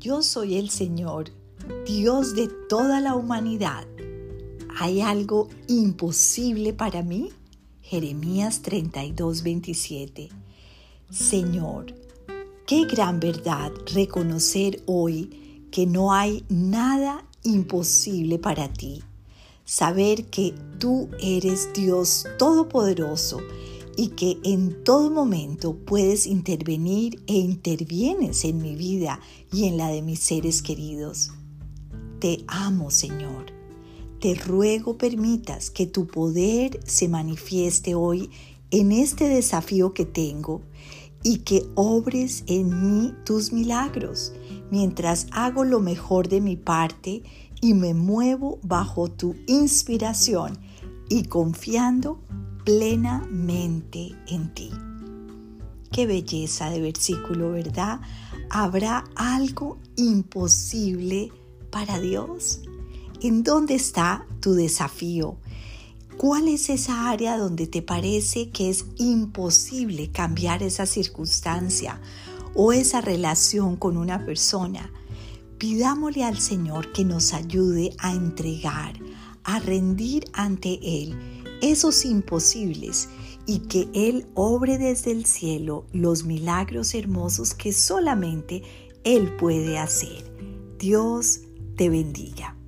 yo soy el Señor, Dios de toda la humanidad. ¿Hay algo imposible para mí? Jeremías 32, 27. Señor, qué gran verdad reconocer hoy que no hay nada imposible para ti. Saber que tú eres Dios Todopoderoso y que en todo momento puedes intervenir e intervienes en mi vida y en la de mis seres queridos. Te amo, Señor. Te ruego permitas que tu poder se manifieste hoy en este desafío que tengo y que obres en mí tus milagros mientras hago lo mejor de mi parte y me muevo bajo tu inspiración y confiando plenamente en ti. Qué belleza de versículo, ¿verdad? ¿Habrá algo imposible para Dios? ¿En dónde está tu desafío? ¿Cuál es esa área donde te parece que es imposible cambiar esa circunstancia o esa relación con una persona? Pidámosle al Señor que nos ayude a entregar, a rendir ante Él esos imposibles y que Él obre desde el cielo los milagros hermosos que solamente Él puede hacer. Dios te bendiga.